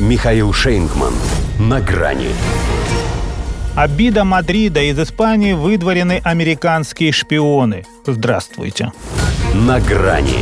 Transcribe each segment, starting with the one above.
Михаил Шейнгман. На грани. Обида Мадрида из Испании выдворены американские шпионы. Здравствуйте. На грани.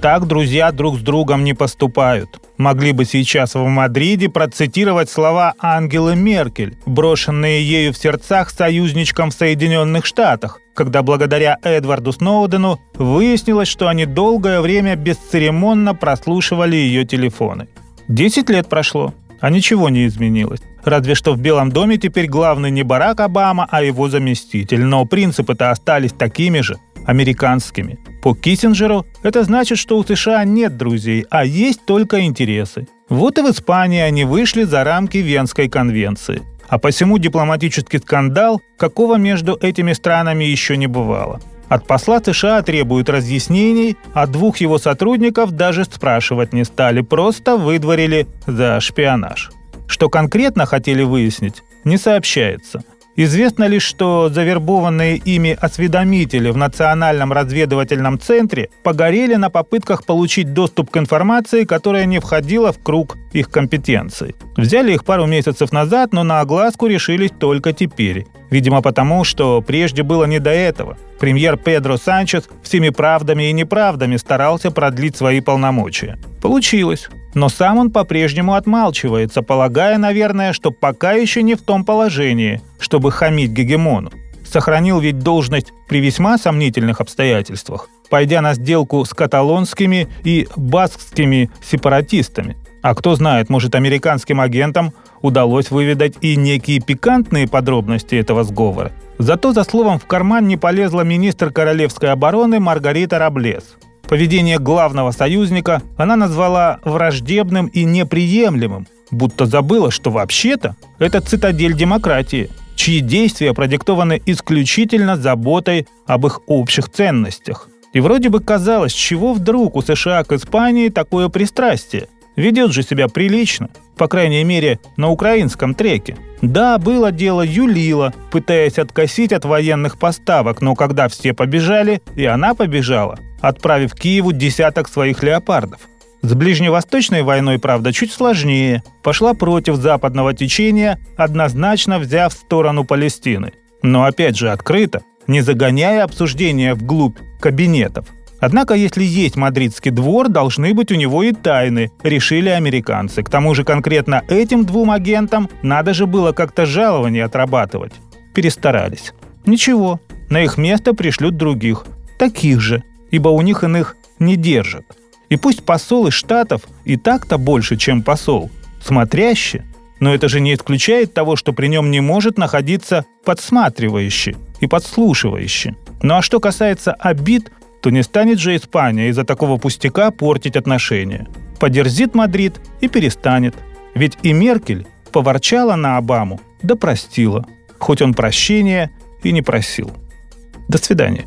Так друзья друг с другом не поступают. Могли бы сейчас в Мадриде процитировать слова Ангелы Меркель, брошенные ею в сердцах союзничкам в Соединенных Штатах, когда благодаря Эдварду Сноудену выяснилось, что они долгое время бесцеремонно прослушивали ее телефоны. Десять лет прошло, а ничего не изменилось. Разве что в Белом доме теперь главный не Барак Обама, а его заместитель. Но принципы-то остались такими же, американскими. По Киссинджеру это значит, что у США нет друзей, а есть только интересы. Вот и в Испании они вышли за рамки Венской конвенции. А посему дипломатический скандал, какого между этими странами еще не бывало. От посла США требуют разъяснений, а двух его сотрудников даже спрашивать не стали, просто выдворили за шпионаж. Что конкретно хотели выяснить, не сообщается. Известно лишь, что завербованные ими осведомители в Национальном разведывательном центре погорели на попытках получить доступ к информации, которая не входила в круг их компетенции. Взяли их пару месяцев назад, но на огласку решились только теперь. Видимо, потому, что прежде было не до этого. Премьер Педро Санчес всеми правдами и неправдами старался продлить свои полномочия. Получилось. Но сам он по-прежнему отмалчивается, полагая, наверное, что пока еще не в том положении, чтобы хамить гегемону. Сохранил ведь должность при весьма сомнительных обстоятельствах, пойдя на сделку с каталонскими и баскскими сепаратистами. А кто знает, может, американским агентам удалось выведать и некие пикантные подробности этого сговора. Зато за словом в карман не полезла министр королевской обороны Маргарита Раблес. Поведение главного союзника она назвала враждебным и неприемлемым, будто забыла, что вообще-то это цитадель демократии, чьи действия продиктованы исключительно заботой об их общих ценностях. И вроде бы казалось, чего вдруг у США к Испании такое пристрастие? Ведет же себя прилично, по крайней мере, на украинском треке. Да, было дело юлила, пытаясь откосить от военных поставок, но когда все побежали, и она побежала, отправив Киеву десяток своих леопардов. С ближневосточной войной, правда, чуть сложнее. Пошла против западного течения, однозначно взяв сторону Палестины. Но опять же открыто, не загоняя обсуждения вглубь кабинетов. Однако, если есть мадридский двор, должны быть у него и тайны, решили американцы. К тому же конкретно этим двум агентам надо же было как-то жалование отрабатывать. Перестарались. Ничего, на их место пришлют других, таких же, ибо у них иных не держат. И пусть посол из Штатов и так-то больше, чем посол, смотрящий, но это же не исключает того, что при нем не может находиться подсматривающий и подслушивающий. Ну а что касается обид, то не станет же Испания из-за такого пустяка портить отношения. Подерзит Мадрид и перестанет. Ведь и Меркель поворчала на Обаму, да простила, хоть он прощения и не просил. До свидания.